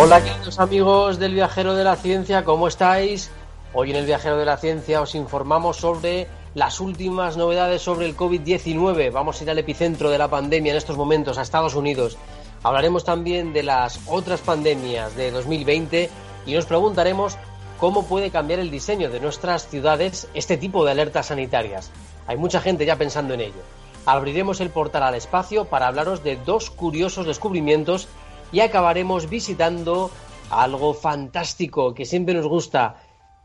Hola queridos amigos del Viajero de la Ciencia, ¿cómo estáis? Hoy en el Viajero de la Ciencia os informamos sobre las últimas novedades sobre el COVID-19. Vamos a ir al epicentro de la pandemia en estos momentos, a Estados Unidos. Hablaremos también de las otras pandemias de 2020 y nos preguntaremos cómo puede cambiar el diseño de nuestras ciudades este tipo de alertas sanitarias. Hay mucha gente ya pensando en ello. Abriremos el portal al espacio para hablaros de dos curiosos descubrimientos y acabaremos visitando algo fantástico que siempre nos gusta,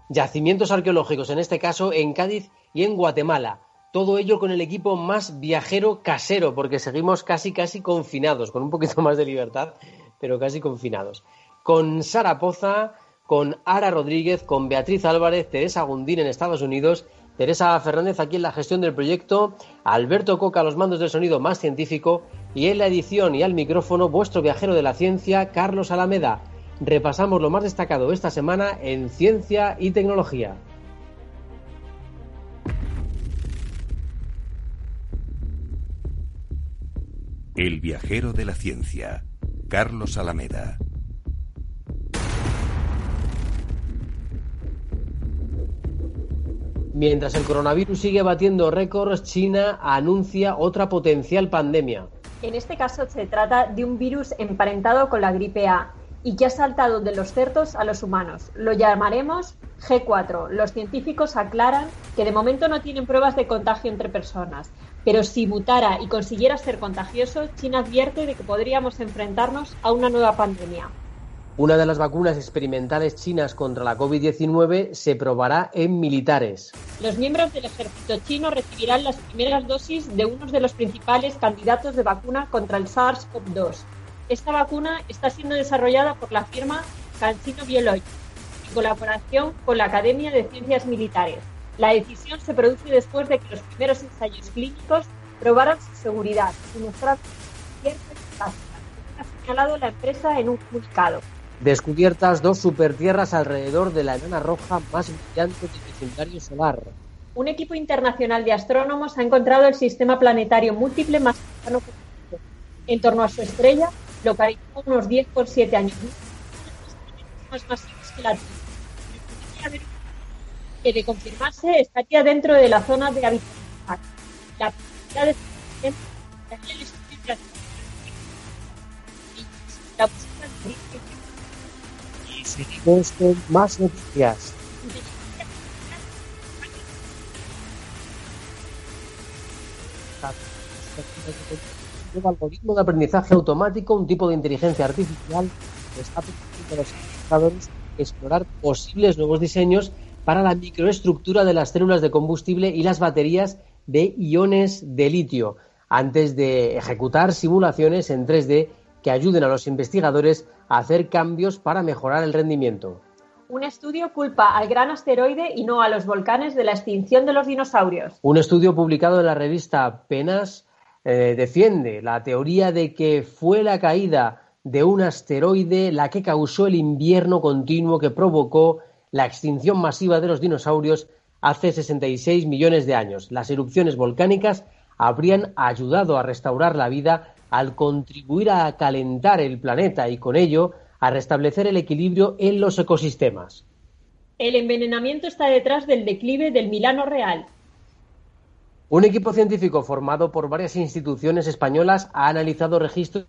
yacimientos arqueológicos, en este caso en Cádiz y en Guatemala. Todo ello con el equipo más viajero casero, porque seguimos casi casi confinados, con un poquito más de libertad, pero casi confinados. Con Sara Poza, con Ara Rodríguez, con Beatriz Álvarez, Teresa Gundín en Estados Unidos Teresa Fernández aquí en la gestión del proyecto, Alberto Coca los mandos del sonido más científico y en la edición y al micrófono vuestro viajero de la ciencia, Carlos Alameda. Repasamos lo más destacado esta semana en ciencia y tecnología. El viajero de la ciencia, Carlos Alameda. Mientras el coronavirus sigue batiendo récords, China anuncia otra potencial pandemia. En este caso se trata de un virus emparentado con la gripe A y que ha saltado de los cerdos a los humanos. Lo llamaremos G4. Los científicos aclaran que de momento no tienen pruebas de contagio entre personas, pero si mutara y consiguiera ser contagioso, China advierte de que podríamos enfrentarnos a una nueva pandemia. Una de las vacunas experimentales chinas contra la COVID-19 se probará en militares. Los miembros del ejército chino recibirán las primeras dosis de uno de los principales candidatos de vacuna contra el SARS-CoV-2. Esta vacuna está siendo desarrollada por la firma CanSino Biologics en colaboración con la Academia de Ciencias Militares. La decisión se produce después de que los primeros ensayos clínicos probaran su seguridad y mostraron cierta eficacia, ha señalado la empresa en un comunicado descubiertas dos supertierras alrededor de la enana roja más brillante del vecindario solar. Un equipo internacional de astrónomos ha encontrado el sistema planetario múltiple más cercano en torno a su estrella, localizado unos 10,7 años más masivos que la Tierra. Que de confirmarse estaría dentro de la zona de habitación. La posibilidad de la con más noticias. Un algoritmo de aprendizaje automático, un tipo de inteligencia artificial que está permitiendo a los investigadores explorar posibles nuevos diseños para la microestructura de las células de combustible y las baterías de iones de litio, antes de ejecutar simulaciones en 3D que ayuden a los investigadores a hacer cambios para mejorar el rendimiento. Un estudio culpa al gran asteroide y no a los volcanes de la extinción de los dinosaurios. Un estudio publicado en la revista Penas eh, defiende la teoría de que fue la caída de un asteroide la que causó el invierno continuo que provocó la extinción masiva de los dinosaurios hace 66 millones de años. Las erupciones volcánicas habrían ayudado a restaurar la vida al contribuir a calentar el planeta y con ello a restablecer el equilibrio en los ecosistemas. El envenenamiento está detrás del declive del Milano Real. Un equipo científico formado por varias instituciones españolas ha analizado registros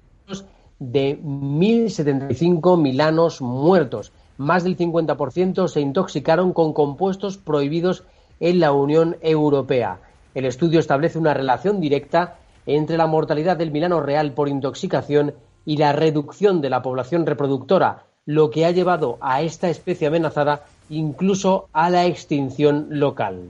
de 1.075 milanos muertos. Más del 50% se intoxicaron con compuestos prohibidos en la Unión Europea. El estudio establece una relación directa entre la mortalidad del Milano real por intoxicación y la reducción de la población reproductora, lo que ha llevado a esta especie amenazada incluso a la extinción local.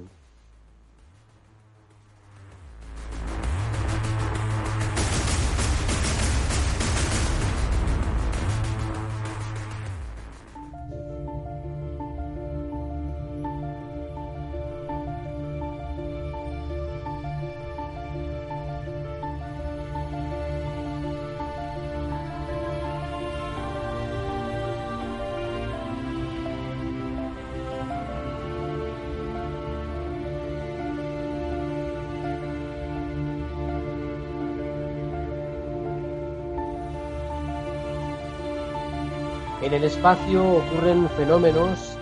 En el espacio ocurren fenómenos.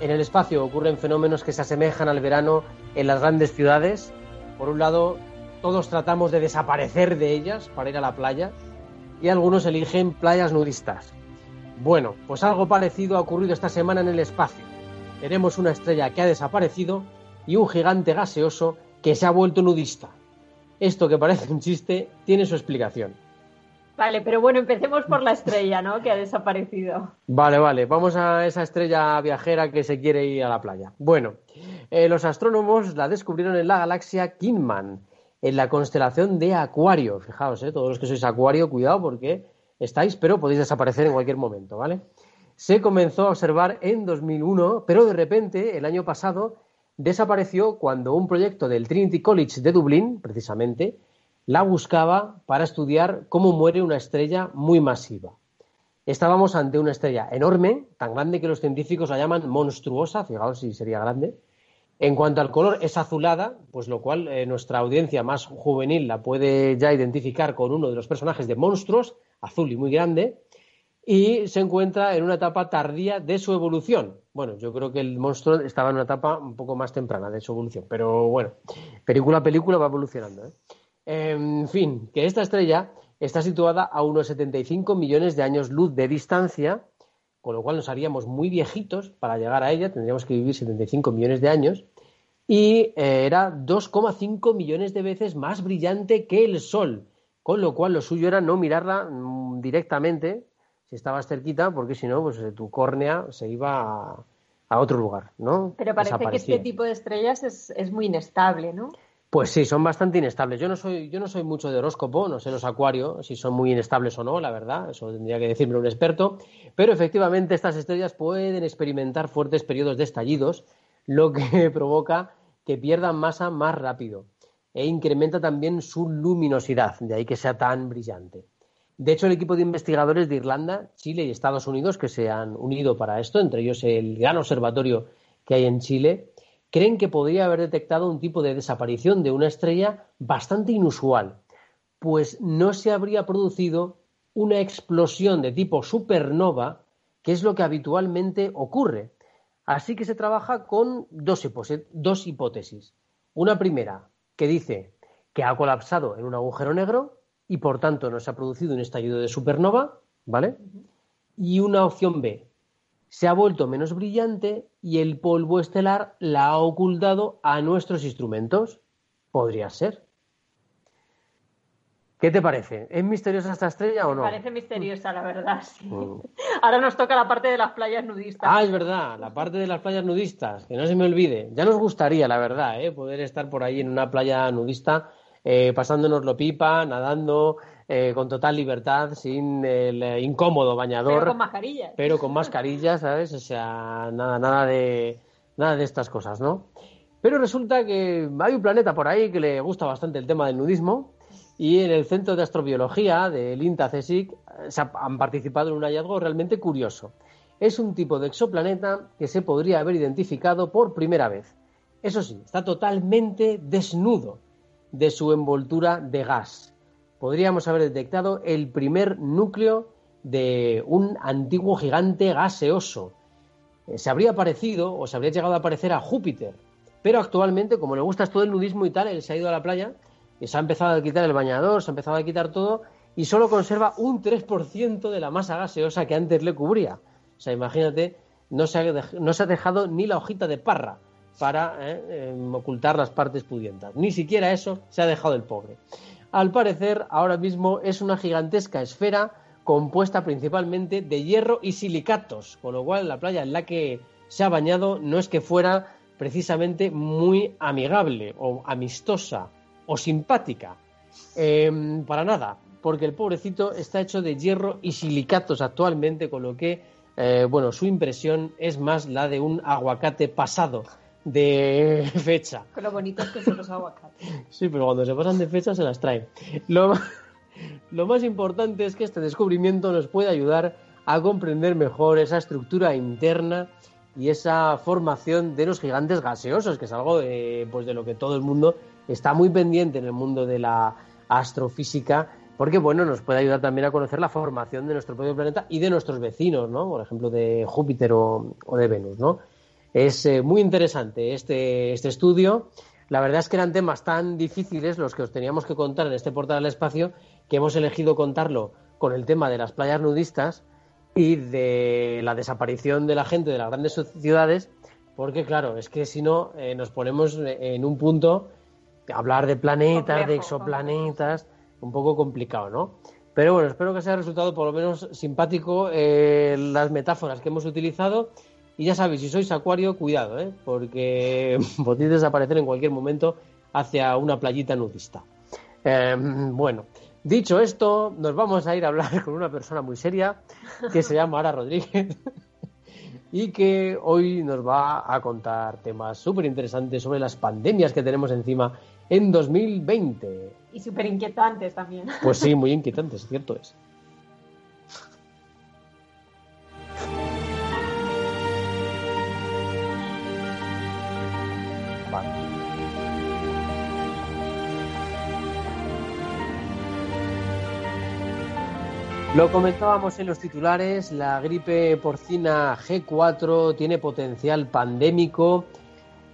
En el espacio ocurren fenómenos que se asemejan al verano en las grandes ciudades. Por un lado, todos tratamos de desaparecer de ellas para ir a la playa y algunos eligen playas nudistas. Bueno, pues algo parecido ha ocurrido esta semana en el espacio. Tenemos una estrella que ha desaparecido y un gigante gaseoso que se ha vuelto nudista. Esto que parece un chiste tiene su explicación. Vale, pero bueno, empecemos por la estrella, ¿no? Que ha desaparecido. Vale, vale, vamos a esa estrella viajera que se quiere ir a la playa. Bueno, eh, los astrónomos la descubrieron en la galaxia Kingman, en la constelación de Acuario. Fijaos, eh, todos los que sois Acuario, cuidado porque estáis, pero podéis desaparecer en cualquier momento, ¿vale? Se comenzó a observar en 2001, pero de repente, el año pasado, desapareció cuando un proyecto del Trinity College de Dublín, precisamente, la buscaba para estudiar cómo muere una estrella muy masiva. Estábamos ante una estrella enorme, tan grande que los científicos la llaman monstruosa, fijaos si sería grande. En cuanto al color, es azulada, pues lo cual eh, nuestra audiencia más juvenil la puede ya identificar con uno de los personajes de monstruos, azul y muy grande, y se encuentra en una etapa tardía de su evolución. Bueno, yo creo que el monstruo estaba en una etapa un poco más temprana de su evolución, pero bueno, película a película va evolucionando. ¿eh? En fin, que esta estrella está situada a unos 75 millones de años luz de distancia, con lo cual nos haríamos muy viejitos para llegar a ella, tendríamos que vivir 75 millones de años, y eh, era 2,5 millones de veces más brillante que el Sol, con lo cual lo suyo era no mirarla mm, directamente si estabas cerquita, porque si no, pues eh, tu córnea se iba a, otro lugar, ¿no? Pero parece que este tipo de estrellas es, es muy inestable, ¿no? Pues sí, son bastante inestables. Yo no soy, yo no soy mucho de horóscopo, no sé los acuarios si son muy inestables o no, la verdad, eso tendría que decirme un experto, pero efectivamente estas estrellas pueden experimentar fuertes periodos de estallidos, lo que provoca que pierdan masa más rápido e incrementa también su luminosidad, de ahí que sea tan brillante. De hecho, el equipo de investigadores de Irlanda, Chile y Estados Unidos que se han unido para esto, entre ellos el gran observatorio que hay en Chile, creen que podría haber detectado un tipo de desaparición de una estrella bastante inusual, pues no se habría producido una explosión de tipo supernova, que es lo que habitualmente ocurre. Así que se trabaja con dos, dos hipótesis. Una primera, que dice que ha colapsado en un agujero negro y por tanto no se ha producido un estallido de supernova, ¿vale? Y una opción B, se ha vuelto menos brillante y el polvo estelar la ha ocultado a nuestros instrumentos. Podría ser. ¿Qué te parece? ¿Es misteriosa esta estrella o no? Parece misteriosa, la verdad, sí. Mm. Ahora nos toca la parte de las playas nudistas. Ah, es verdad, la parte de las playas nudistas, que no se me olvide. Ya nos gustaría, la verdad, ¿eh? poder estar por ahí en una playa nudista, eh, pasándonos lo pipa, nadando, eh, con total libertad, sin el eh, incómodo bañador. Pero con mascarillas. Pero con mascarillas, ¿sabes? O sea, nada, nada de, nada de estas cosas, ¿no? Pero resulta que hay un planeta por ahí que le gusta bastante el tema del nudismo y en el Centro de Astrobiología del INTA CSIC eh, se han participado en un hallazgo realmente curioso. Es un tipo de exoplaneta que se podría haber identificado por primera vez. Eso sí, está totalmente desnudo de su envoltura de gas podríamos haber detectado el primer núcleo de un antiguo gigante gaseoso. Eh, se habría parecido o se habría llegado a parecer a Júpiter, pero actualmente, como le gusta todo el nudismo y tal, él se ha ido a la playa y se ha empezado a quitar el bañador, se ha empezado a quitar todo y solo conserva un 3% de la masa gaseosa que antes le cubría. O sea, imagínate, no se ha, no se ha dejado ni la hojita de parra para eh, em, ocultar las partes pudientas. Ni siquiera eso se ha dejado el pobre. Al parecer ahora mismo es una gigantesca esfera compuesta principalmente de hierro y silicatos, con lo cual la playa en la que se ha bañado no es que fuera precisamente muy amigable o amistosa o simpática. Em, para nada, porque el pobrecito está hecho de hierro y silicatos actualmente, con lo que, eh, bueno, su impresión es más la de un aguacate pasado de fecha. Con lo bonitos que son los aguacates. Sí, pero cuando se pasan de fecha se las traen. Lo, lo más importante es que este descubrimiento nos puede ayudar a comprender mejor esa estructura interna y esa formación de los gigantes gaseosos, que es algo de, pues de lo que todo el mundo está muy pendiente en el mundo de la astrofísica, porque bueno, nos puede ayudar también a conocer la formación de nuestro propio planeta y de nuestros vecinos, ¿no? Por ejemplo, de Júpiter o, de Venus, ¿no? Es eh, muy interesante este, este estudio. La verdad es que eran temas tan difíciles los que os teníamos que contar en este portal del espacio que hemos elegido contarlo con el tema de las playas nudistas y de la desaparición de la gente de las grandes ciudades, porque claro, es que si no eh, nos ponemos en un punto hablar de planetas, de exoplanetas, un poco complicado, ¿no? Pero bueno, espero que sea resultado por lo menos simpático eh, las metáforas que hemos utilizado. Y ya sabéis, si sois acuario, cuidado, ¿eh? porque podéis desaparecer en cualquier momento hacia una playita nudista. Eh, bueno, dicho esto, nos vamos a ir a hablar con una persona muy seria que se llama Ara Rodríguez y que hoy nos va a contar temas súper interesantes sobre las pandemias que tenemos encima en 2020. Y súper inquietantes también. Pues sí, muy inquietantes, cierto es. Lo comentábamos en los titulares, la gripe porcina G4 tiene potencial pandémico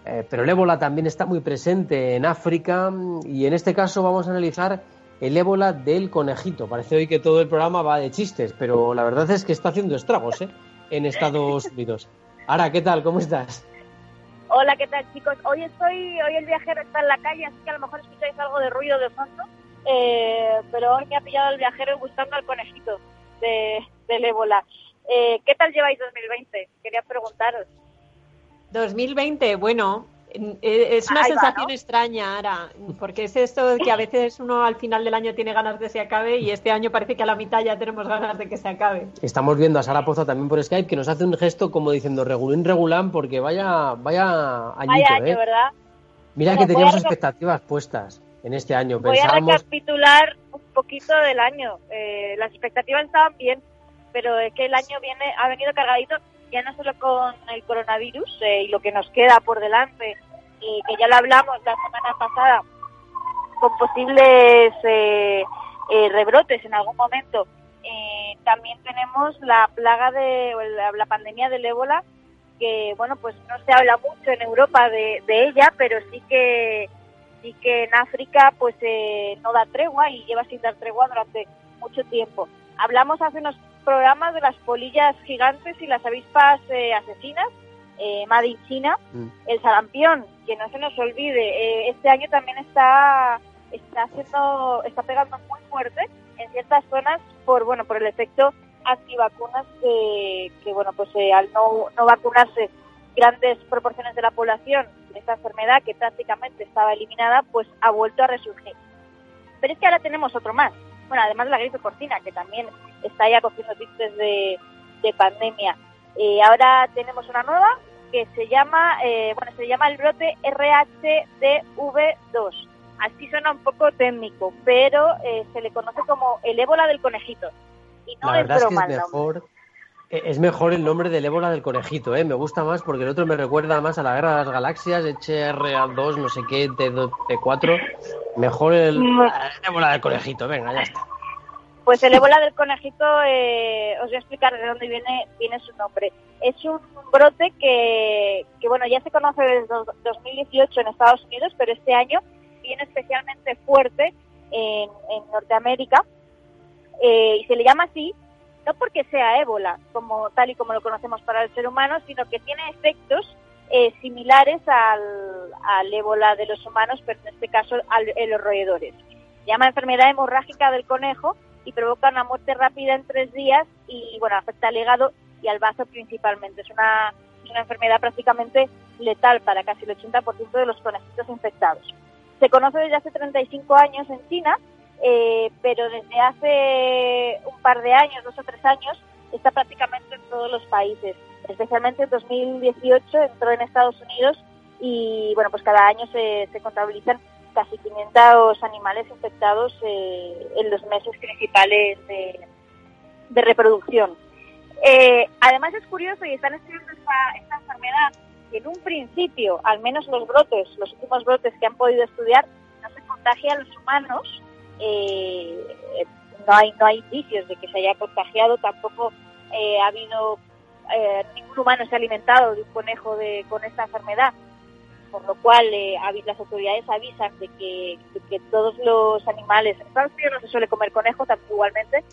eh, pero el ébola también está muy presente en África y en este caso vamos a analizar el ébola del conejito. Parece hoy que todo el programa va de chistes, pero la verdad es que está haciendo estragos ¿eh? en Estados Unidos. Ara, ¿qué tal? ¿Cómo estás? Hola, ¿qué tal chicos? Hoy estoy, hoy el viajero está en la calle, así que a lo mejor escucháis algo de ruido de fondo, eh, pero hoy me ha pillado el viajero buscando al conejito de, del ébola. ¿Qué tal lleváis 2020? Quería preguntaros. 2020, bueno, eh, es una sensación extraña ahora, porque es esto de que a veces uno al final del año tiene ganas de que se acabe y este año parece que a la mitad ya tenemos ganas de que se acabe. Estamos viendo a Sara Poza también por Skype que nos hace un gesto como diciendo regulín regulán porque vaya vaya añito, año, ¿eh? ¿verdad? Mira que teníamos expectativas puestas en este año. Voy a recapitular un poquito del año. Eh, las expectativas estaban bien, pero es que el año viene ha venido cargadito ya no solo con el coronavirus eh, y lo que nos queda por delante, y que ya lo hablamos la semana pasada, con posibles eh, eh, rebrotes en algún momento. también tenemos la plaga de la, pandemia del ébola, que bueno, pues no se habla mucho en Europa de, de ella, pero sí que sí que en África pues no da tregua y lleva sin dar tregua durante mucho tiempo. Hablamos hace unos programas de las polillas gigantes y las avispas eh, asesinas, eh, Made China, mm. el sarampión, que no se nos olvide, eh, este año también está está haciendo, está pegando muy fuerte en ciertas zonas por bueno por el efecto antivacunas que, que bueno pues eh, al no, no vacunarse grandes proporciones de la población de esta enfermedad que prácticamente estaba eliminada pues ha vuelto a resurgir. Pero es que ahora tenemos otro más, bueno, además de la gripe porcina, que también está ya cogiendo tintes de, pandemia. Eh, ahora tenemos una nueva que se llama, eh, bueno, se llama el brote RHDV2. Así suena un poco técnico, pero eh, se le conoce como el ébola del conejito. Y no es broma es mejor, es mejor el nombre del ébola del conejito, ¿eh? Me gusta más porque el otro me recuerda más a la guerra de las galaxias, HRA2, no sé qué, T4. Mejor el, el ébola del conejito, venga, ya está. Pues el ébola del conejito, eh, os voy a explicar de dónde viene, viene su nombre. Es un brote que, que, bueno, ya se conoce desde 2018 en Estados Unidos, pero este año viene especialmente fuerte en, Norteamérica. Eh, y se le llama así, no porque sea ébola, como tal y como lo conocemos para el ser humano, sino que tiene efectos eh, similares al, al ébola de los humanos, pero en este caso a los roedores llama enfermedad hemorrágica del conejo y provoca una muerte rápida en tres días y, bueno, afecta al hígado y al vaso principalmente. Es una, es una enfermedad prácticamente letal para casi el 80% de los conejitos infectados. Se conoce desde hace 35 años en China, eh, pero desde hace un par de años, dos o tres años, está prácticamente en todos los países. Especialmente en 2018 entró en Estados Unidos y bueno, pues cada año se, se contabilizan casi 500 animales infectados eh, en los meses principales de, reproducción. Eh, además es curioso y están estudiando esta, enfermedad que en un principio, al menos los brotes, los últimos brotes que han podido estudiar, no se contagia a los humanos. Eh, no hay no hay indicios de que se haya contagiado, tampoco ha habido ningún humano se ha alimentado de un conejo de, con esta enfermedad por lo cual eh, las autoridades avisan de que, todos los animales, en Estados Unidos no se suele comer conejo tampoco igualmente,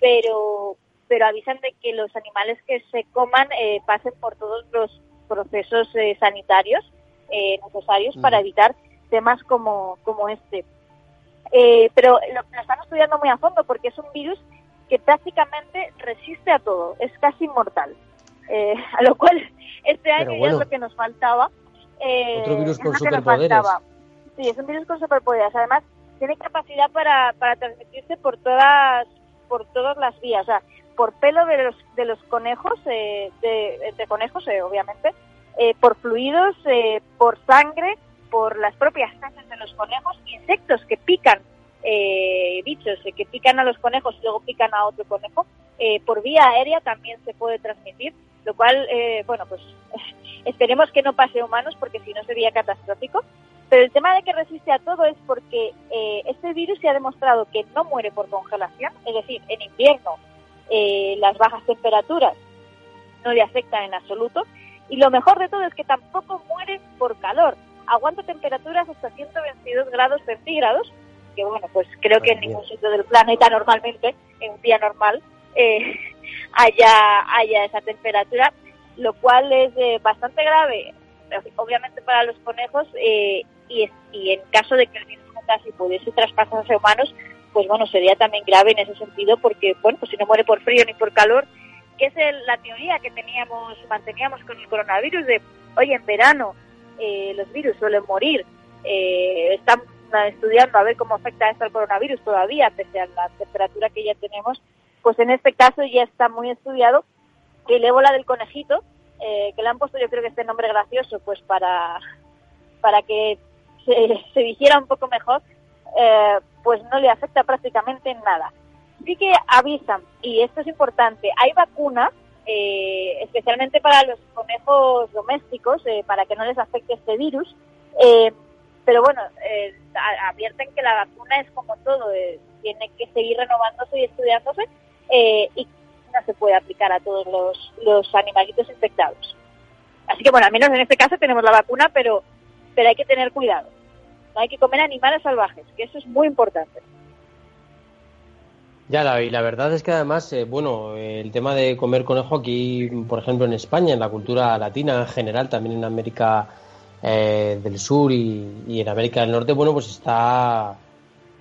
pero, pero avisan de que los animales que se coman eh, pasen por todos los procesos eh, sanitarios necesarios para evitar temas como, como este. pero lo, lo están estudiando muy a fondo porque es un virus que prácticamente resiste a todo, es casi inmortal. a lo cual este año ya es lo que nos faltaba eh, Otro virus con superpoderes. Sí, es un virus con superpoderes. Además, tiene capacidad para, para transmitirse por todas por todas las vías, o sea, por pelo de los, de los conejos, eh, de, de, conejos, eh, obviamente, eh, por fluidos, eh, por sangre, por las propias heces de los conejos, insectos que pican, eh, bichos que pican a los conejos y luego pican a otro conejo, por vía aérea también se puede transmitir, lo cual, bueno, pues Esperemos que no pase a humanos porque si no sería catastrófico. Pero el tema de que resiste a todo es porque eh, este virus se ha demostrado que no muere por congelación, es decir, en invierno eh, las bajas temperaturas no le afectan en absoluto. Y lo mejor de todo es que tampoco muere por calor. Aguanta temperaturas hasta 122 grados centígrados, que bueno, pues creo que en ningún sitio del planeta normalmente, en un día normal, eh, haya, haya esa temperatura lo cual es eh, bastante grave, obviamente para los conejos, eh, y, y, en caso de que el virus casi pudiese traspasarse a humanos, pues bueno, sería también grave en ese sentido, porque, bueno, pues si no muere por frío ni por calor, que es la teoría que teníamos, manteníamos con el coronavirus de, oye, en verano eh, los virus suelen morir, están estudiando a ver cómo afecta esto al coronavirus todavía, pese a la temperatura que ya tenemos, pues en este caso ya está muy estudiado que el ébola del conejito, eh, que le han puesto yo creo que este nombre gracioso, pues para, para que se, se dijera un poco mejor, eh, pues no le afecta prácticamente en nada. Sí que avisan, y esto es importante, hay vacuna, eh, especialmente para los conejos domésticos, para que no les afecte este virus, pero bueno, advierten que la vacuna es como todo, tiene que seguir renovándose y estudiándose, y no se puede aplicar a todos los, los animalitos infectados. Así que bueno, al menos en este caso tenemos la vacuna, pero, pero hay que tener cuidado. No hay que comer animales salvajes, que eso es muy importante. Ya, y la verdad es que además, eh, bueno, el tema de comer conejo aquí, por ejemplo, en España, en la cultura latina en general, también en América eh, del Sur y, y, en América del Norte, bueno, pues está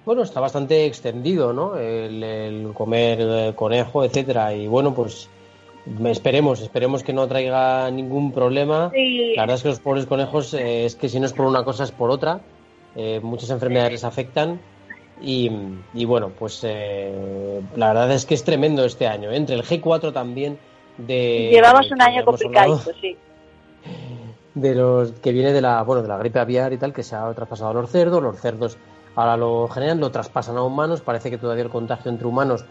bueno, está bastante extendido, ¿no? El, comer eh, conejo, etcétera. Y bueno, pues esperemos, esperemos que no traiga ningún problema. La verdad es que los pobres conejos, eh, es que si no es por una cosa es por otra. Eh, muchas enfermedades les afectan. Y, y bueno, pues la verdad es que es tremendo este año. Entre el G4 también de... Llevamos un año complicado, sí. De los que viene de la, bueno, de la gripe aviar y tal, que se ha traspasado a los cerdos. Los cerdos Ahora lo generan, lo traspasan a humanos. Parece que todavía el contagio entre humanos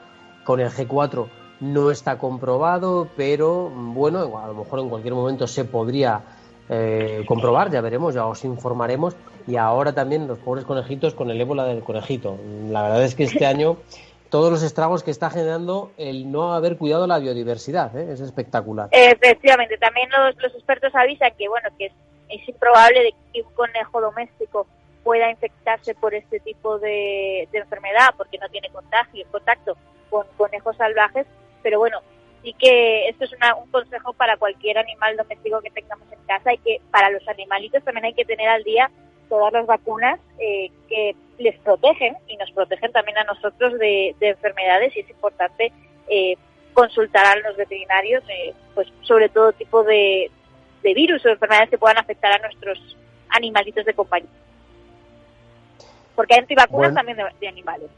con el G4 no está comprobado, pero bueno, a lo mejor en cualquier momento se podría eh, comprobar, ya veremos, ya os informaremos. Y ahora también los pobres conejitos con el ébola del conejito. La verdad es que este año todos los estragos que está generando el no haber cuidado la biodiversidad, ¿eh? es espectacular. Efectivamente, también los, los expertos avisan que bueno que es, es improbable de que un conejo doméstico pueda infectarse por este tipo de, enfermedad porque no tiene contagio, contacto con conejos salvajes, pero bueno, sí que esto es un consejo para cualquier animal doméstico que tengamos en casa. Y que para los animalitos también hay que tener al día todas las vacunas eh, que les protegen y nos protegen también a nosotros de, enfermedades. Y es importante eh, consultar a los veterinarios eh, pues sobre todo tipo de, virus o enfermedades que puedan afectar a nuestros animalitos de compañía. Porque hay antivacunas también de, animales.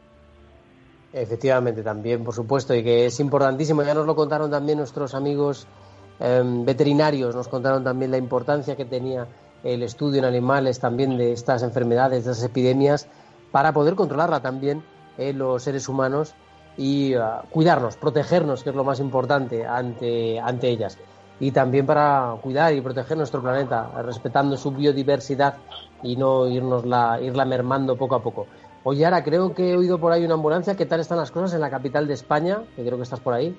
Efectivamente, también, por supuesto, y que es importantísimo. Ya nos lo contaron también nuestros amigos em, veterinarios, nos contaron también la importancia que tenía el estudio en animales también de estas enfermedades, de estas epidemias, para poder controlarla también en los seres humanos y uh, cuidarnos, protegernos, que es lo más importante ante, ante ellas. Y también para cuidar y proteger nuestro planeta, respetando su biodiversidad y no irnos la, irla mermando poco a poco. Oye, ahora creo que he oído por ahí una ambulancia. ¿Qué tal están las cosas en la capital de España? Que creo que estás por ahí.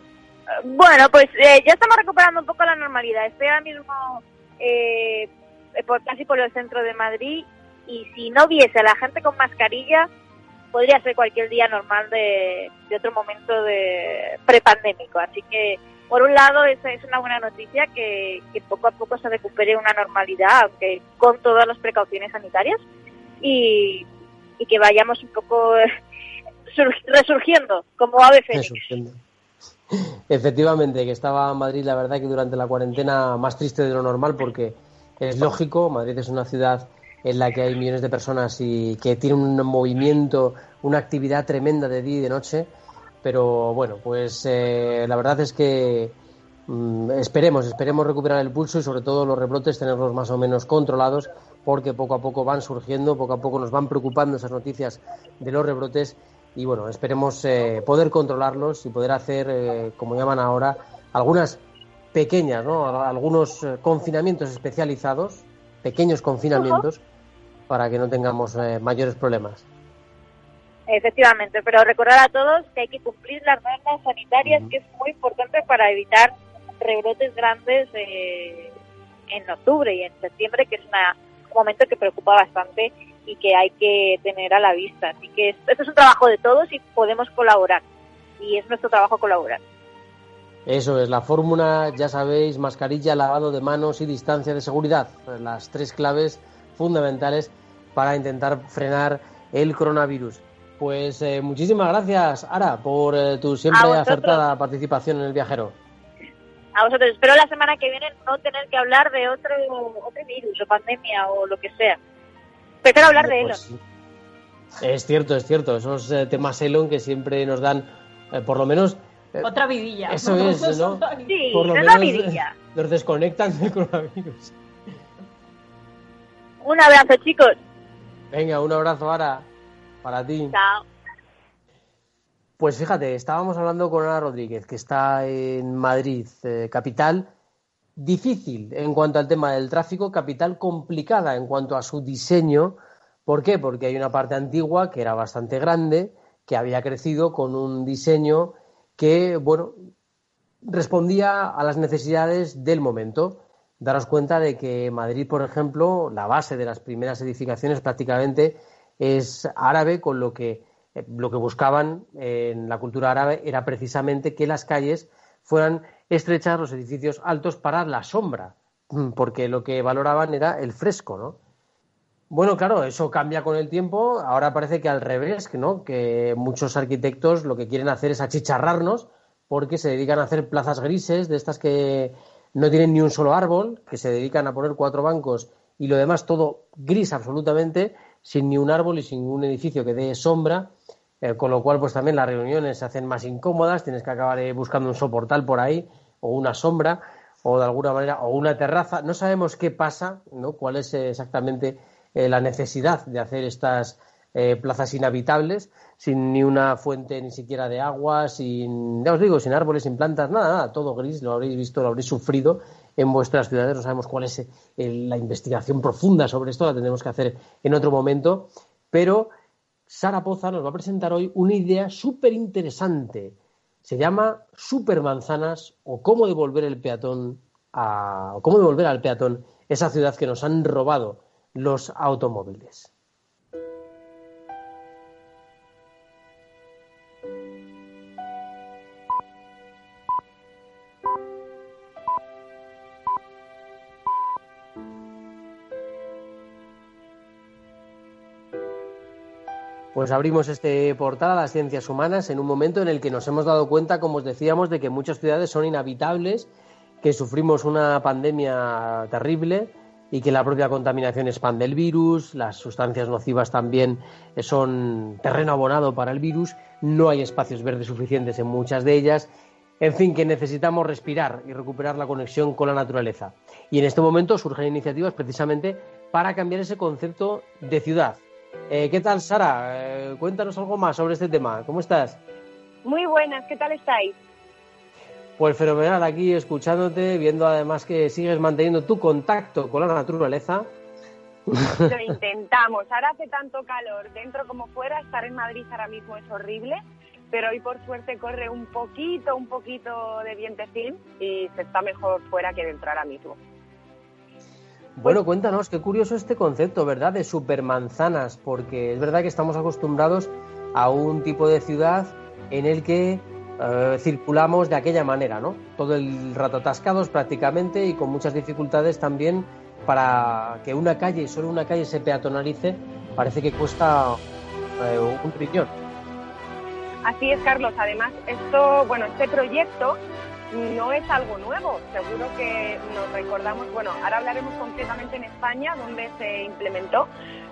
Bueno, pues eh, ya estamos recuperando un poco la normalidad. Estoy ahora mismo eh, por, casi por el centro de Madrid y si no viese a la gente con mascarilla, podría ser cualquier día normal de, otro momento de prepandémico. Así que, por un lado, esa es una buena noticia que, poco a poco se recupere una normalidad, aunque con todas las precauciones sanitarias, y, que vayamos un poco resurgiendo como ave fénix. Efectivamente, que estaba Madrid, la verdad, que durante la cuarentena más triste de lo normal, porque es lógico, Madrid es una ciudad en la que hay millones de personas y que tiene un movimiento, una actividad tremenda de día y de noche. Pero bueno, pues eh, la verdad es que mm, esperemos, esperemos recuperar el pulso y sobre todo los rebrotes tenerlos más o menos controlados porque poco a poco van surgiendo, poco a poco nos van preocupando esas noticias de los rebrotes y bueno, esperemos eh, poder controlarlos y poder hacer, eh, como llaman ahora, algunas pequeñas, ¿no? Algunos confinamientos especializados, pequeños confinamientos, para que no tengamos eh, mayores problemas. Efectivamente, pero recordar a todos que hay que cumplir las normas sanitarias, que es muy importante para evitar rebrotes grandes eh, en octubre y en septiembre, que es una, un momento que preocupa bastante y que hay que tener a la vista. Así que esto es un trabajo de todos y podemos colaborar. Y es nuestro trabajo colaborar. Eso es, la fórmula, ya sabéis, mascarilla, lavado de manos y distancia de seguridad. Las tres claves fundamentales para intentar frenar el coronavirus. Pues eh, muchísimas gracias, Ara, por eh, tu siempre acertada participación en el viajero. A vosotros. Espero la semana que viene no tener que hablar de otro, otro virus o pandemia o lo que sea. Prefiero hablar de pues Elon. Es cierto, es cierto. Esos eh, temas Elon que siempre nos dan, por lo menos... Otra vidilla. Eso es, ¿no? Sí, por lo menos vidilla. Nos desconectan del coronavirus. Un abrazo, chicos. Venga, un abrazo ahora para ti. Chao. Pues fíjate, estábamos hablando con Ana Rodríguez, que está en Madrid, eh, capital difícil en cuanto al tema del tráfico, capital complicada en cuanto a su diseño. ¿Por qué? Porque hay una parte antigua que era bastante grande, que había crecido con un diseño que, bueno, respondía a las necesidades del momento daros cuenta de que Madrid, por ejemplo, la base de las primeras edificaciones prácticamente es árabe, con lo que eh, lo que buscaban en la cultura árabe era precisamente que las calles fueran estrechas, los edificios altos para la sombra, porque lo que valoraban era el fresco, ¿no? Bueno, claro, eso cambia con el tiempo. Ahora parece que al revés, ¿no? Que muchos arquitectos lo que quieren hacer es achicharrarnos porque se dedican a hacer plazas grises de estas que no tienen ni un solo árbol, que se dedican a poner cuatro bancos y lo demás todo gris absolutamente, sin ni un árbol y sin un edificio que dé sombra, eh, con lo cual pues también las reuniones se hacen más incómodas, tienes que acabar eh, buscando un soportal por ahí o una sombra o de alguna manera o una terraza, no sabemos qué pasa, ¿no? cuál es exactamente eh, la necesidad de hacer estas plazas inhabitables sin ni una fuente ni siquiera de agua, sin, ya os digo, sin árboles, sin plantas, nada, nada, todo gris, lo habréis visto, lo habréis sufrido en vuestras ciudades, no sabemos cuál es la investigación profunda sobre esto, la tendremos que hacer en otro momento, pero Sara Poza nos va a presentar hoy una idea súper interesante, se llama Supermanzanas o cómo devolver el peatón a, o cómo devolver al peatón esa ciudad que nos han robado los automóviles. Pues abrimos este portal a las ciencias humanas en un momento en el que nos hemos dado cuenta, como os decíamos, de que muchas ciudades son inhabitables, que sufrimos una pandemia terrible y que la propia contaminación expande el virus, las sustancias nocivas también son terreno abonado para el virus, no hay espacios verdes suficientes en muchas de ellas, en fin, que necesitamos respirar y recuperar la conexión con la naturaleza. Y en este momento surgen iniciativas precisamente para cambiar ese concepto de ciudad, eh, ¿Qué tal, Sara? Eh, cuéntanos algo más sobre este tema. ¿Cómo estás? Muy buenas, ¿qué tal estáis? Pues fenomenal, aquí escuchándote, viendo además que sigues manteniendo tu contacto con la naturaleza. Lo intentamos. Ahora hace tanto calor, dentro como fuera, estar en Madrid ahora mismo es horrible, pero hoy por suerte corre un poquito, un poquito de vientecín y se está mejor fuera que dentro ahora mismo. Bueno, cuéntanos, qué curioso este concepto, ¿verdad? De supermanzanas, porque es verdad que estamos acostumbrados a un tipo de ciudad en el que eh, circulamos de aquella manera, ¿no? Todo el rato atascados prácticamente y con muchas dificultades también para que una calle, solo una calle se peatonalice, parece que cuesta eh, un riñón. Así es, Carlos. Además, esto, bueno, este proyecto no es algo nuevo. Seguro que nos recordamos, bueno, ahora hablaremos concretamente en España, donde se implementó,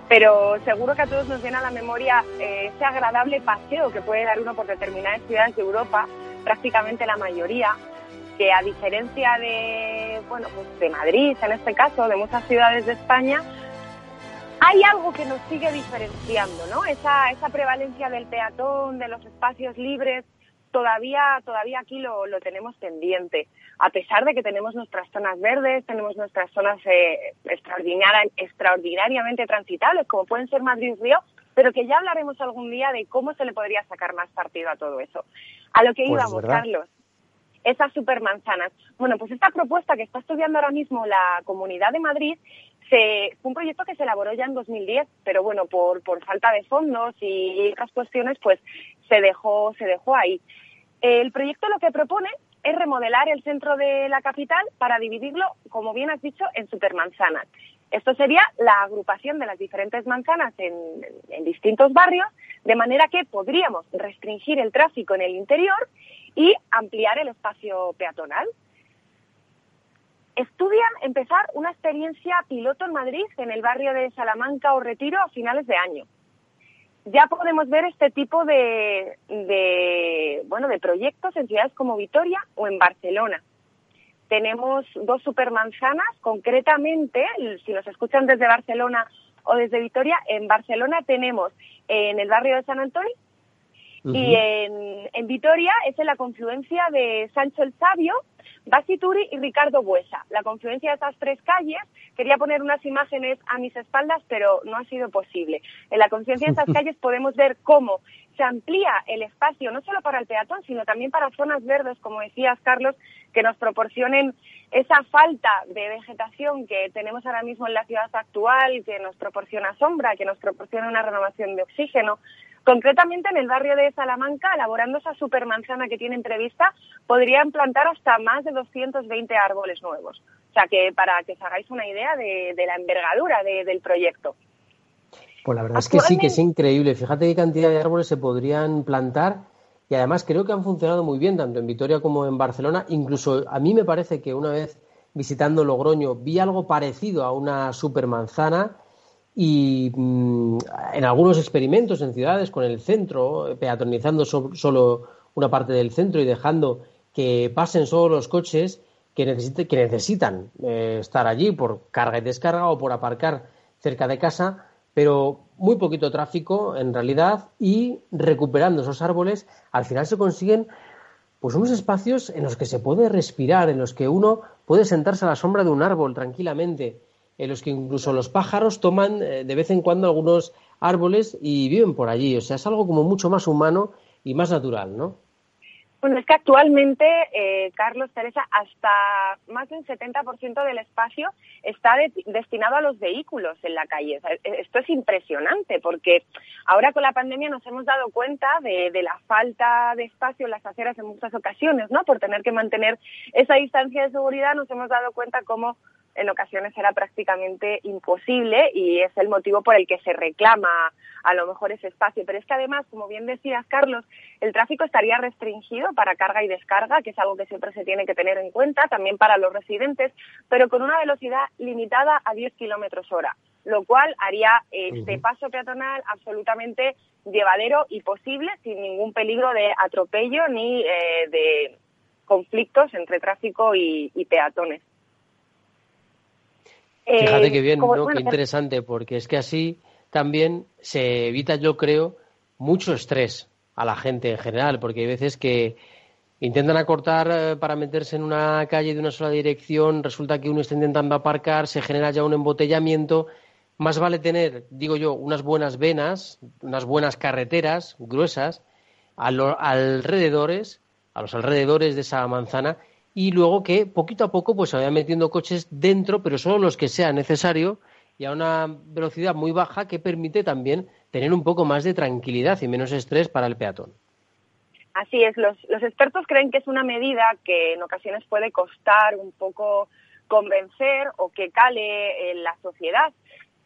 pero seguro que a todos nos viene a la memoria eh, ese agradable paseo que puede dar uno por determinadas ciudades de Europa, prácticamente la mayoría, que a diferencia de, bueno, pues de Madrid en este caso, de muchas ciudades de España, hay algo que nos sigue diferenciando, ¿no? Esa, esa prevalencia del peatón, de los espacios libres, todavía, todavía aquí lo, lo, tenemos pendiente. A pesar de que tenemos nuestras zonas verdes, tenemos nuestras zonas eh, extraordinariamente transitables, como pueden ser Madrid Río, pero que ya hablaremos algún día de cómo se le podría sacar más partido a todo eso. A lo que pues íbamos, Carlos, esas supermanzanas. Bueno, pues esta propuesta que está estudiando ahora mismo la Comunidad de Madrid se, fue un proyecto que se elaboró ya en 2010, pero bueno, por, por falta de fondos y otras cuestiones, pues se dejó, se dejó ahí. El proyecto lo que propone es remodelar el centro de la capital para dividirlo, como bien has dicho, en supermanzanas. Esto sería la agrupación de las diferentes manzanas en, en, distintos barrios, de manera que podríamos restringir el tráfico en el interior y ampliar el espacio peatonal. Estudian empezar una experiencia piloto en Madrid, en el barrio de Salamanca o Retiro, a finales de año ya podemos ver este tipo de, de, bueno, de proyectos en ciudades como Vitoria o en Barcelona. Tenemos dos supermanzanas, concretamente, si nos escuchan desde Barcelona o desde Vitoria, en Barcelona tenemos en el barrio de San Antonio y en, en Vitoria es en la confluencia de Sancho el Sabio Basituri y Ricardo Buesa. La confluencia de estas tres calles, quería poner unas imágenes a mis espaldas, pero no ha sido posible. En la confluencia de estas calles podemos ver cómo se amplía el espacio, no solo para el peatón, sino también para zonas verdes, como decías, Carlos, que nos proporcionen esa falta de vegetación que tenemos ahora mismo en la ciudad actual, que nos proporciona sombra, que nos proporciona una renovación de oxígeno. Concretamente en el barrio de Salamanca, elaborando esa supermanzana que tienen prevista, podrían plantar hasta más de 220 árboles nuevos. O sea que para que os hagáis una idea de, la envergadura del proyecto. Pues la verdad es que sí, que es increíble. Fíjate qué cantidad de árboles se podrían plantar y además creo que han funcionado muy bien tanto en Vitoria como en Barcelona. Incluso a mí me parece que una vez visitando Logroño vi algo parecido a una supermanzana y mm, en algunos experimentos en ciudades con el centro, peatonizando solo una parte del centro y dejando que pasen solo los coches que, que necesitan eh, estar allí por carga y descarga o por aparcar cerca de casa, pero muy poquito tráfico en realidad y recuperando esos árboles, al final se consiguen pues unos espacios en los que se puede respirar, en los que uno puede sentarse a la sombra de un árbol tranquilamente en los que incluso los pájaros toman eh, de vez en cuando algunos árboles y viven por allí. O sea, es algo como mucho más humano y más natural, ¿no? Bueno, es que actualmente, eh, Carlos, Teresa, hasta más del 70% del espacio está destinado a los vehículos en la calle. E, esto es impresionante porque ahora con la pandemia nos hemos dado cuenta de, de, la falta de espacio en las aceras en muchas ocasiones, ¿no? Por tener que mantener esa distancia de seguridad nos hemos dado cuenta cómo en ocasiones era prácticamente imposible y es el motivo por el que se reclama a lo mejor ese espacio. Pero es que además, como bien decías, Carlos, el tráfico estaría restringido para carga y descarga, que es algo que siempre se tiene que tener en cuenta, también para los residentes, pero con una velocidad limitada a 10 kilómetros hora, lo cual haría este paso peatonal absolutamente llevadero y posible sin ningún peligro de atropello ni eh, de conflictos entre tráfico y peatones. Fíjate eh, qué bien, ¿no? qué interesante, porque es que así también se evita, yo creo, mucho estrés a la gente en general, porque hay veces que intentan acortar eh, para meterse en una calle de una sola dirección, resulta que uno está intentando aparcar, se genera ya un embotellamiento. Más vale tener, digo yo, unas buenas venas, unas buenas carreteras gruesas a los alrededores, a los alrededores de esa manzana y luego que poquito a poco pues se vayan metiendo coches dentro, pero solo los que sea necesario y a una velocidad muy baja que permite también tener un poco más de tranquilidad y menos estrés para el peatón. Así es, los, los expertos creen que es una medida que en ocasiones puede costar un poco convencer o que cale en la sociedad,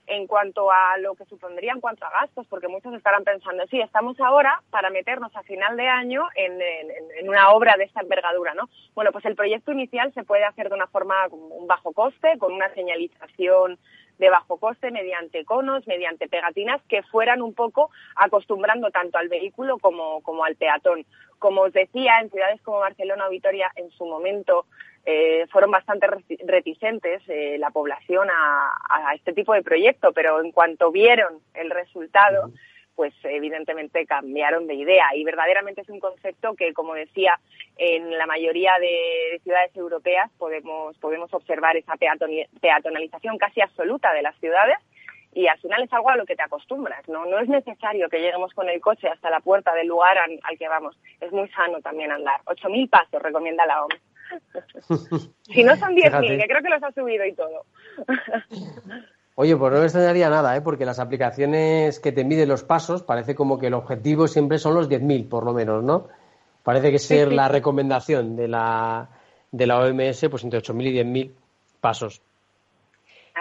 en cuanto a lo que supondría en cuanto a gastos, porque muchos estarán pensando, sí, estamos ahora para meternos a final de año en, una obra de esta envergadura, ¿no? Bueno, pues el proyecto inicial se puede hacer de una forma un bajo coste, con una señalización de bajo coste mediante conos, mediante pegatinas que fueran un poco acostumbrando tanto al vehículo como, como al peatón. Como os decía, en ciudades como Barcelona o Vitoria en su momento eh, fueron bastante reticentes eh, la población a, este tipo de proyecto, pero en cuanto vieron el resultado, pues evidentemente cambiaron de idea. Y verdaderamente es un concepto que, como decía, en la mayoría de ciudades europeas podemos, podemos observar esa peatonalización casi absoluta de las ciudades y al final es algo a lo que te acostumbras, ¿no? No es necesario que lleguemos con el coche hasta la puerta del lugar al, al que vamos. Es muy sano también andar. 8.000 pasos recomienda la OMS. si no son 10.000, que creo que los ha subido y todo. Oye, pues no me extrañaría nada, ¿eh? porque las aplicaciones que te miden los pasos parece como que el objetivo siempre son los 10.000, por lo menos, ¿no? Parece que ser la recomendación de la, de la OMS, pues entre 8.000 y 10.000 pasos.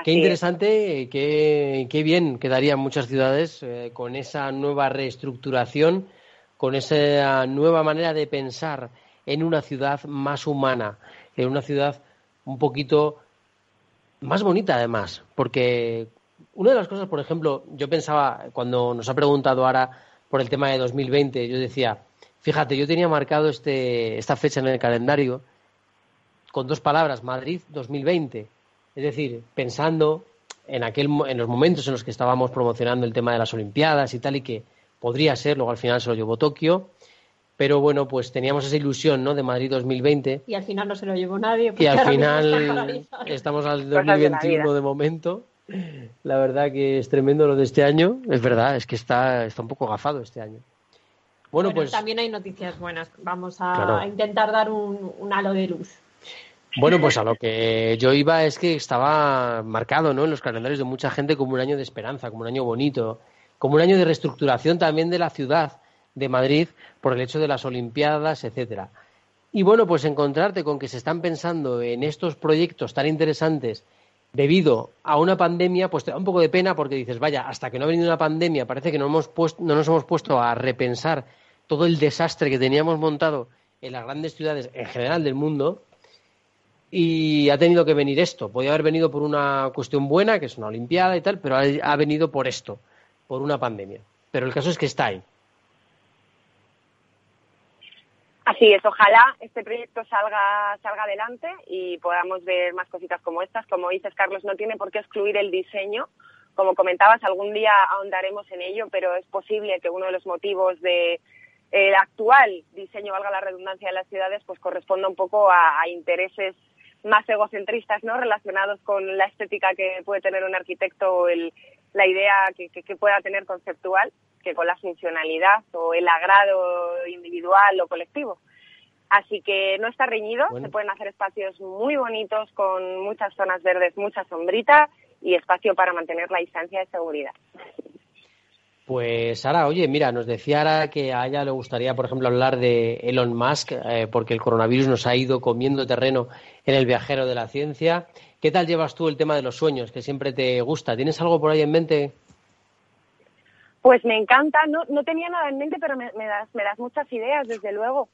qué interesante, qué, qué, bien quedarían muchas ciudades eh, con esa nueva reestructuración, con esa nueva manera de pensar en una ciudad más humana, en una ciudad un poquito más bonita además, porque una de las cosas, por ejemplo, yo pensaba cuando nos ha preguntado ahora por el tema de 2020, yo decía, fíjate, yo tenía marcado este, esta fecha en el calendario con dos palabras, Madrid 2020, es decir, pensando en aquel en los momentos en los que estábamos promocionando el tema de las Olimpiadas y tal y que podría ser, luego al final se lo llevó Tokio, pero bueno, pues teníamos esa ilusión, ¿no? De Madrid 2020. Y al final no se lo llevó nadie. Y al final estamos al 2021 de momento. La verdad que es tremendo lo de este año. Es verdad, es que está, está un poco gafado este año. Bueno, pues también hay noticias buenas. Vamos a, intentar dar un, halo de luz. Bueno, pues a lo que yo iba es que estaba marcado ¿no? en los calendarios de mucha gente como un año de esperanza, como un año bonito, como un año de reestructuración también de la ciudad de Madrid por el hecho de las Olimpiadas, etcétera. Y bueno, pues encontrarte con que se están pensando en estos proyectos tan interesantes debido a una pandemia, pues te da un poco de pena porque dices, vaya, hasta que no ha venido una pandemia parece que no, hemos puesto, no nos hemos puesto a repensar todo el desastre que teníamos montado en las grandes ciudades en general del mundo y ha tenido que venir esto. Podía haber venido por una cuestión buena, que es una Olimpiada y tal, pero ha venido por esto, por una pandemia. Pero el caso es que está ahí. Así es, ojalá este proyecto salga, salga adelante y podamos ver más cositas como estas. Como dices, Carlos, no tiene por qué excluir el diseño. Como comentabas, algún día ahondaremos en ello, pero es posible que uno de los motivos de el actual diseño, valga la redundancia, de las ciudades, pues corresponda un poco a, intereses más egocentristas, ¿no? Relacionados con la estética que puede tener un arquitecto o el, la idea que pueda tener conceptual que con la funcionalidad o el agrado individual o colectivo. Así que no está reñido, se pueden hacer espacios muy bonitos con muchas zonas verdes, mucha sombrita y espacio para mantener la distancia de seguridad. Pues Sara, oye, mira, nos decía Ara que a ella le gustaría, por ejemplo, hablar de Elon Musk, eh, porque el coronavirus nos ha ido comiendo terreno en el viajero de la ciencia. ¿Qué tal llevas tú el tema de los sueños, que siempre te gusta? ¿Tienes algo por ahí en mente? Pues me encanta, no, no tenía nada en mente, pero me, das, me das muchas ideas, desde luego.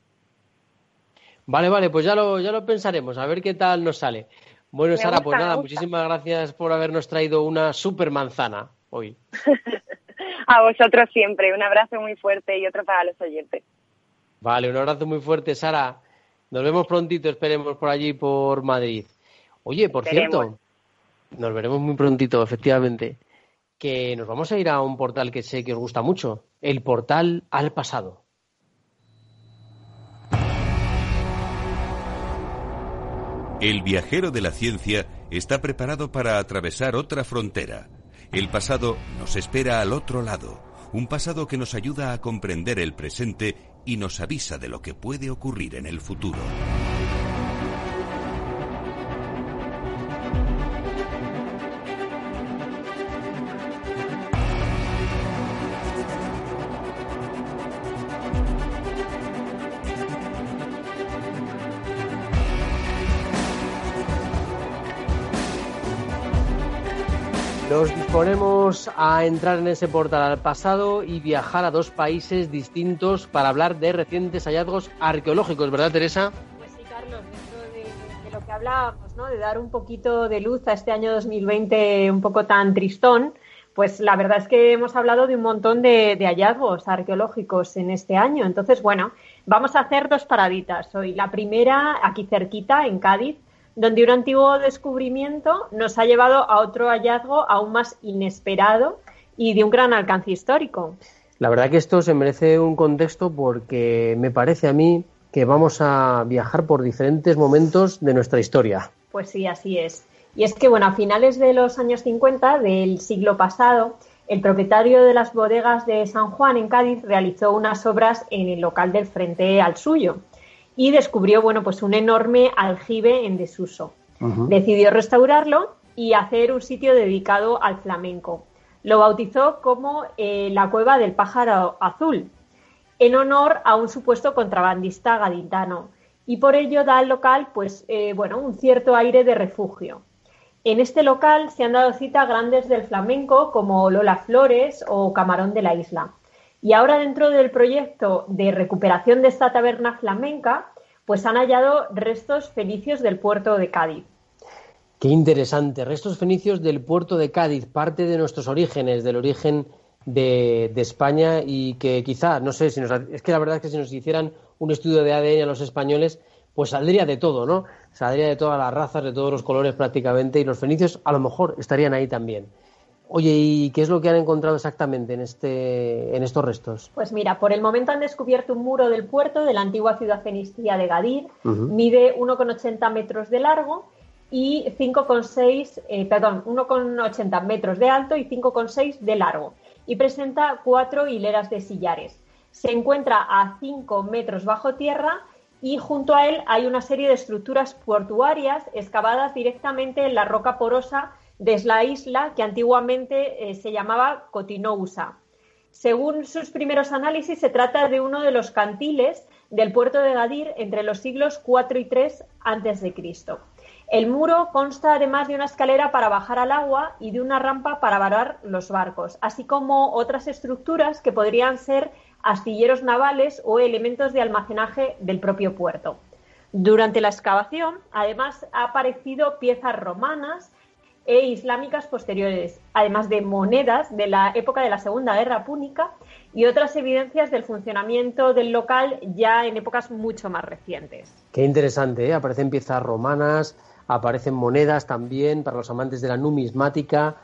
Vale, vale, pues ya lo, ya lo pensaremos, a ver qué tal nos sale. Bueno, Sara, pues nada, muchísimas gracias por habernos traído una super manzana hoy. a vosotros siempre, un abrazo muy fuerte y otro para los oyentes. Vale, un abrazo muy fuerte, Sara. Nos vemos prontito, esperemos por allí, por Madrid. Oye, por cierto, nos veremos muy prontito, efectivamente, que nos vamos a ir a un portal que sé que os gusta mucho, el portal al pasado. El viajero de la ciencia está preparado para atravesar otra frontera. El pasado nos espera al otro lado, un pasado que nos ayuda a comprender el presente y nos avisa de lo que puede ocurrir en el futuro. Nos disponemos a entrar en ese portal al pasado y viajar a dos países distintos para hablar de recientes hallazgos arqueológicos, ¿verdad, Teresa? Pues sí, Carlos, dentro de, lo que hablábamos, ¿no? De dar un poquito de luz a este año 2020 un poco tan tristón, pues la verdad es que hemos hablado de un montón de, de hallazgos arqueológicos en este año. Entonces, bueno, vamos a hacer dos paraditas hoy. La primera, aquí cerquita, en Cádiz, donde un antiguo descubrimiento nos ha llevado a otro hallazgo aún más inesperado y de un gran alcance histórico. La verdad que esto se merece un contexto porque me parece a mí que vamos a viajar por diferentes momentos de nuestra historia. Pues sí, así es. Y es que, bueno, a finales de los años 50 del siglo pasado, el propietario de las bodegas de San Juan en Cádiz realizó unas obras en el local del frente al suyo y descubrió, bueno, pues un enorme aljibe en desuso. Decidió restaurarlo y hacer un sitio dedicado al flamenco. Lo bautizó como eh, la cueva del pájaro azul, en honor a un supuesto contrabandista gaditano. Y por ello da al local, pues, eh, bueno, un cierto aire de refugio. En este local se han dado cita grandes del flamenco como Lola Flores o Camarón de la Isla. Y ahora dentro del proyecto de recuperación de esta taberna flamenca, pues han hallado restos fenicios del puerto de Cádiz. Qué interesante, restos fenicios del puerto de Cádiz, parte de nuestros orígenes, del origen de, España y que quizá, no sé, si nos, es que la verdad es que si nos hicieran un estudio de ADN a los españoles, pues saldría de todo, ¿no? Saldría de todas las razas, de todos los colores prácticamente, y los fenicios a lo mejor estarían ahí también. Oye, ¿y qué es lo que han encontrado exactamente en, este, en estos restos? Pues mira, por el momento han descubierto un muro del puerto de la antigua ciudad fenicia de Gadir, mide 1,80 metros de largo y 5,6, eh, perdón, 1,80 metros de alto y 5,6 de largo y presenta cuatro hileras de sillares. Se encuentra a 5 metros bajo tierra y junto a él hay una serie de estructuras portuarias excavadas directamente en la roca porosa de la isla que antiguamente eh, se llamaba Cotinousa. Según sus primeros análisis, se trata de uno de los cantiles del puerto de Gadir entre los siglos IV y III a.C. El muro consta además de una escalera para bajar al agua y de una rampa para varar los barcos, así como otras estructuras que podrían ser astilleros navales o elementos de almacenaje del propio puerto. Durante la excavación, además, ha aparecido piezas romanas, e islámicas posteriores, además de monedas de la época de la Segunda Guerra Púnica y otras evidencias del funcionamiento del local ya en épocas mucho más recientes. Qué interesante, ¿eh? aparecen piezas romanas, aparecen monedas también para los amantes de la numismática.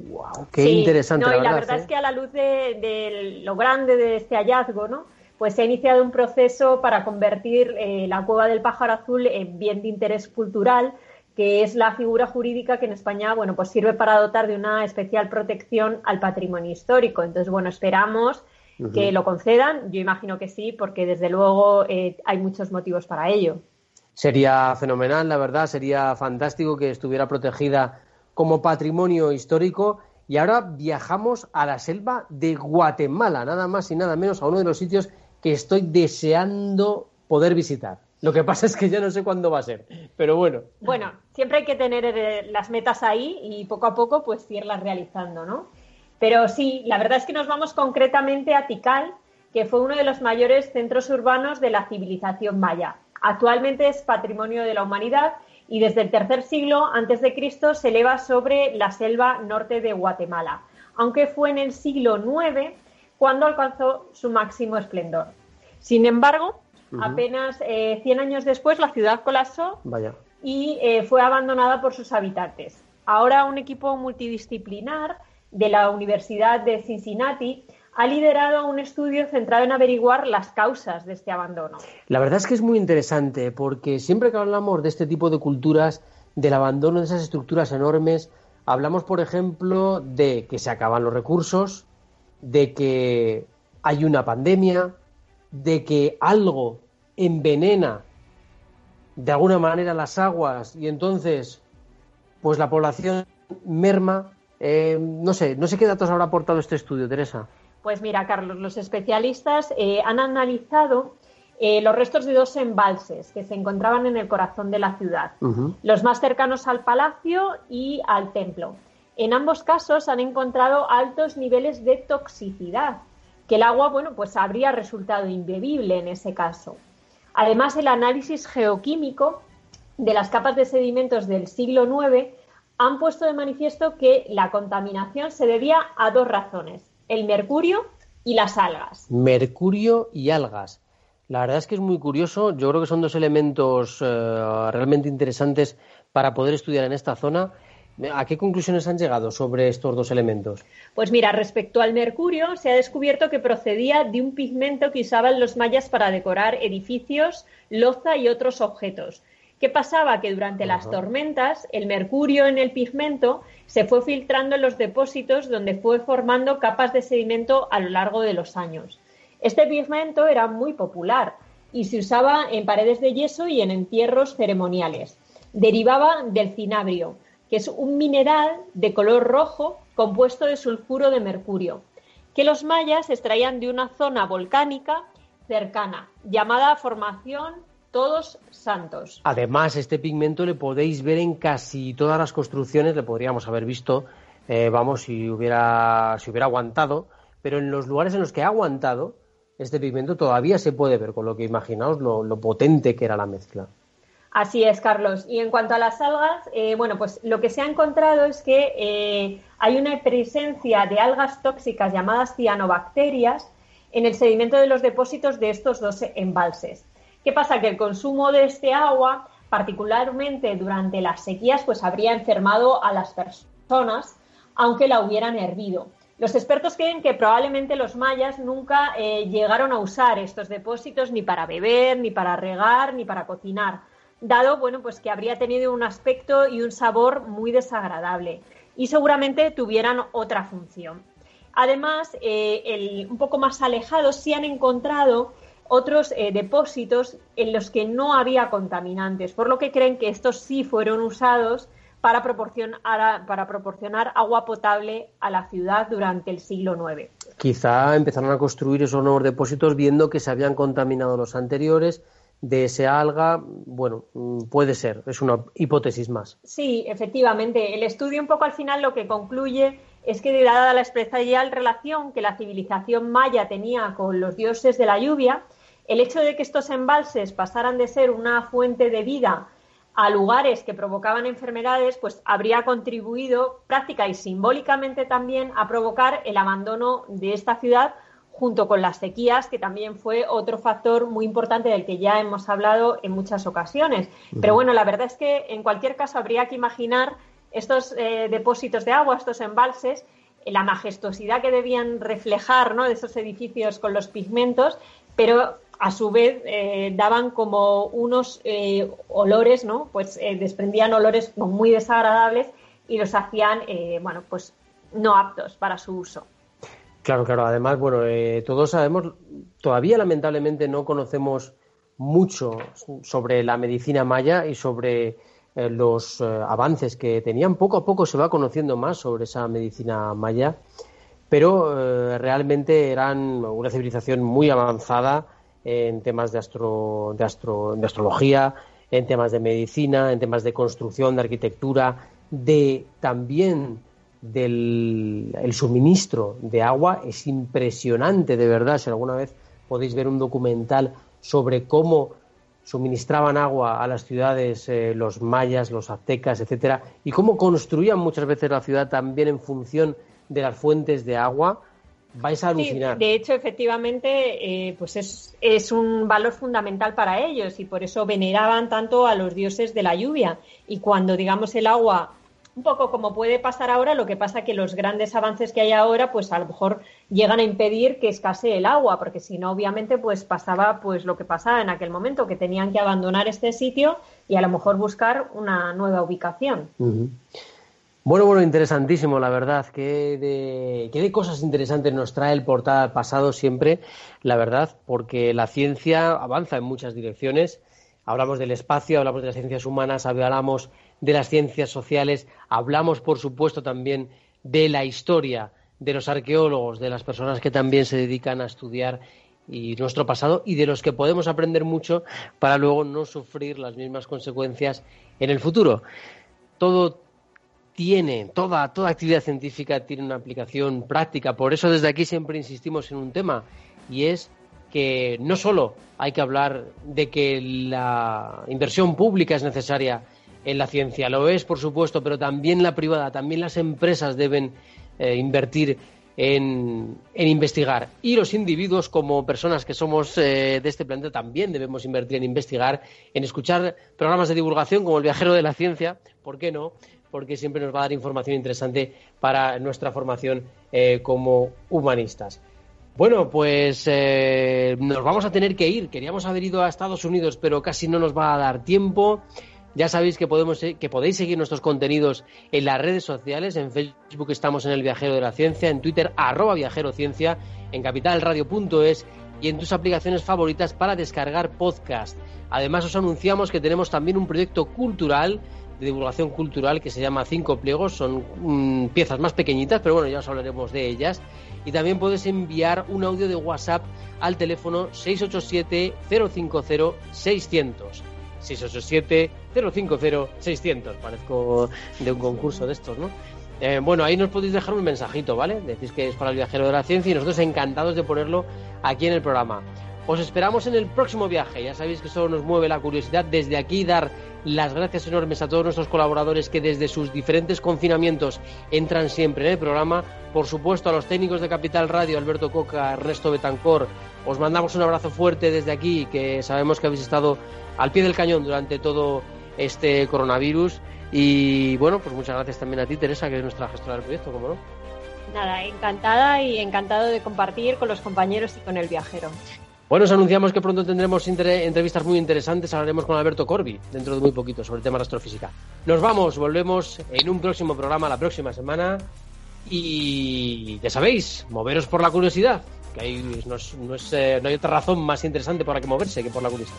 ¡Wow! ¡Qué interesante! la, y la verdad, es ¿eh? que a la luz de, lo grande de este hallazgo, ¿no? pues se ha iniciado un proceso para convertir eh, la cueva del pájaro azul en bien de interés cultural que es la figura jurídica que en España, bueno, pues sirve para dotar de una especial protección al patrimonio histórico. Entonces, bueno, esperamos que lo concedan. Yo imagino que sí, porque desde luego eh, hay muchos motivos para ello. Sería fenomenal, la verdad, sería fantástico que estuviera protegida como patrimonio histórico. Y ahora viajamos a la selva de Guatemala, nada más y nada menos a uno de los sitios que estoy deseando poder visitar Lo que pasa es que ya no sé cuándo va a ser, pero bueno. Bueno, siempre hay que tener eh, las metas ahí y poco a poco pues irlas realizando, ¿no? Pero sí, la verdad es que nos vamos concretamente a Tikal, que fue uno de los mayores centros urbanos de la civilización maya. Actualmente es patrimonio de la humanidad y desde el tercer siglo antes de Cristo se eleva sobre la selva norte de Guatemala, aunque fue en el siglo IX cuando alcanzó su máximo esplendor. Sin embargo, apenas 100 eh, años después la ciudad colapsó y eh, fue abandonada por sus habitantes. Ahora un equipo multidisciplinar de la Universidad de Cincinnati ha liderado un estudio centrado en averiguar las causas de este abandono. La verdad es que es muy interesante porque siempre que hablamos de este tipo de culturas, del abandono de esas estructuras enormes, hablamos, por ejemplo, de que se acaban los recursos, de que hay una pandemia, de que algo envenena de alguna manera las aguas y entonces pues la población merma. Eh, no sé, no sé qué datos habrá aportado este estudio, Teresa. Pues mira, Carlos, los especialistas eh, han analizado eh, los restos de dos embalses que se encontraban en el corazón de la ciudad, los más cercanos al palacio y al templo. En ambos casos han encontrado altos niveles de toxicidad, que el agua, bueno, pues habría resultado imbebible en ese caso. Además, el análisis geoquímico de las capas de sedimentos del siglo IX han puesto de manifiesto que la contaminación se debía a dos razones el mercurio y las algas. Mercurio y algas. La verdad es que es muy curioso. Yo creo que son dos elementos eh, realmente interesantes para poder estudiar en esta zona. ¿A qué conclusiones han llegado sobre estos dos elementos? Pues mira, respecto al mercurio, se ha descubierto que procedía de un pigmento que usaban los mayas para decorar edificios, loza y otros objetos. ¿Qué pasaba? Que durante las tormentas el mercurio en el pigmento se fue filtrando en los depósitos donde fue formando capas de sedimento a lo largo de los años. Este pigmento era muy popular y se usaba en paredes de yeso y en entierros ceremoniales. Derivaba del cinabrio, que es un mineral de color rojo compuesto de sulfuro de mercurio, que los mayas extraían de una zona volcánica cercana, llamada Formación todos santos. Además, este pigmento le podéis ver en casi todas las construcciones, le podríamos haber visto, eh, vamos, si hubiera, si hubiera aguantado, pero en los lugares en los que ha aguantado, este pigmento todavía se puede ver, con lo que imaginaos lo, potente que era la mezcla. Así es, Carlos. Y en cuanto a las algas, eh, bueno, pues lo que se ha encontrado es que eh, hay una presencia de algas tóxicas llamadas cianobacterias en el sedimento de los depósitos de estos dos embalses. ¿Qué pasa? Que el consumo de este agua, particularmente durante las sequías, pues habría enfermado a las personas, aunque la hubieran hervido. Los expertos creen que probablemente los mayas nunca eh, llegaron a usar estos depósitos ni para beber, ni para regar, ni para cocinar, dado bueno, pues que habría tenido un aspecto y un sabor muy desagradable y seguramente tuvieran otra función. Además, eh, un poco más alejados sí han encontrado otros eh, depósitos en los que no había contaminantes, por lo que creen que estos sí fueron usados para proporcionar, para proporcionar agua potable a la ciudad durante el siglo IX. Quizá empezaron a construir esos nuevos depósitos viendo que se habían contaminado los anteriores de ese alga, bueno, mm, puede ser, es una hipótesis más. Sí, efectivamente. El estudio un poco al final lo que concluye es que dada la especial relación que la civilización maya tenía con los dioses de la lluvia, el hecho de que estos embalses pasaran de ser una fuente de vida a lugares que provocaban enfermedades, pues habría contribuido práctica y simbólicamente también a provocar el abandono de esta ciudad junto con las sequías, que también fue otro factor muy importante del que ya hemos hablado en muchas ocasiones. Pero bueno, la verdad es que en cualquier caso habría que imaginar estos eh, depósitos de agua, estos embalses, la majestuosidad que debían reflejar ¿no? de esos edificios con los pigmentos, pero a su vez eh, daban como unos eh, olores, ¿no? Pues desprendían olores muy desagradables y los hacían, bueno, pues no aptos para su uso. Claro, claro. Además, bueno, todos sabemos, todavía lamentablemente no conocemos mucho sobre la medicina maya y sobre eh, los eh, avances que tenían. Poco a poco se va conociendo más sobre esa medicina maya, pero eh, realmente eran una civilización muy avanzada en temas de, astro, de, astro, de astrología, en temas de medicina, en temas de construcción, de arquitectura, de también del el suministro de agua es impresionante, de verdad. Si alguna vez podéis ver un documental sobre cómo suministraban agua a las ciudades eh, los mayas, los aztecas, etcétera, y cómo construían muchas veces la ciudad también en función de las fuentes de agua, vais a alucinar. de hecho, efectivamente, eh, pues es, es, un valor fundamental para ellos y por eso veneraban tanto a los dioses de la lluvia. Y cuando, digamos, el agua un poco como puede pasar ahora, lo que pasa que los grandes avances que hay ahora, pues a lo mejor llegan a impedir que escasee el agua, porque si no, obviamente, pues pasaba pues lo que pasaba en aquel momento, que tenían que abandonar este sitio y a lo mejor buscar una nueva ubicación. Bueno, bueno, interesantísimo, la verdad. Qué de, qué de cosas interesantes nos trae el portal pasado siempre, la verdad, porque la ciencia avanza en muchas direcciones. Hablamos del espacio, hablamos de las ciencias humanas, hablamos de las ciencias sociales, hablamos, por supuesto, también de la historia, de los arqueólogos, de las personas que también se dedican a estudiar y nuestro pasado y de los que podemos aprender mucho para luego no sufrir las mismas consecuencias en el futuro. Todo tiene, toda, toda actividad científica tiene una aplicación práctica. Por eso desde aquí siempre insistimos en un tema y es que no solo hay que hablar de que la inversión pública es necesaria en la ciencia. Lo es, por supuesto, pero también la privada, también las empresas deben eh, invertir en, investigar. Y los individuos, como personas que somos eh, de este planeta, también debemos invertir en investigar, en escuchar programas de divulgación como El Viajero de la Ciencia, ¿por qué no? Porque siempre nos va a dar información interesante para nuestra formación eh, como humanistas. Bueno, pues nos vamos a tener que ir. Queríamos haber ido a Estados Unidos, pero casi no nos va a dar tiempo. Ya sabéis que, podemos, que podéis seguir nuestros contenidos en las redes sociales. En Facebook estamos en El Viajero de la Ciencia, en Twitter arroba viajerociencia, en capitalradio.es y en tus aplicaciones favoritas para descargar podcast. Además os anunciamos que tenemos también un proyecto cultural de divulgación cultural que se llama Cinco Pliegos. Son mm, piezas más pequeñitas, pero bueno, ya os hablaremos de ellas. Y también puedes enviar un audio de WhatsApp al teléfono 687 050 600. 687-050-600. Parezco de un concurso de estos, ¿no? Eh, bueno, ahí nos podéis dejar un mensajito, ¿vale? Decís que es para el viajero de la ciencia y nosotros encantados de ponerlo aquí en el programa. Os esperamos en el próximo viaje. Ya sabéis que solo nos mueve la curiosidad. Desde aquí dar las gracias enormes a todos nuestros colaboradores que desde sus diferentes confinamientos entran siempre en el programa. Por supuesto a los técnicos de Capital Radio, Alberto Coca, Ernesto Betancor. Os mandamos un abrazo fuerte desde aquí, que sabemos que habéis estado al pie del cañón durante todo este coronavirus. Y bueno, pues muchas gracias también a ti, Teresa, que es nuestra gestora del proyecto, como no. Nada, encantada y encantado de compartir con los compañeros y con el viajero. Bueno, os anunciamos que pronto tendremos entrevistas muy interesantes. Hablaremos con Alberto Corbi dentro de muy poquito sobre el tema de astrofísica. Nos vamos, volvemos en un próximo programa la próxima semana. Y ya sabéis, moveros por la curiosidad, que no, eh, no hay otra razón más interesante para que moverse que por la curiosidad.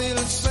Es fácil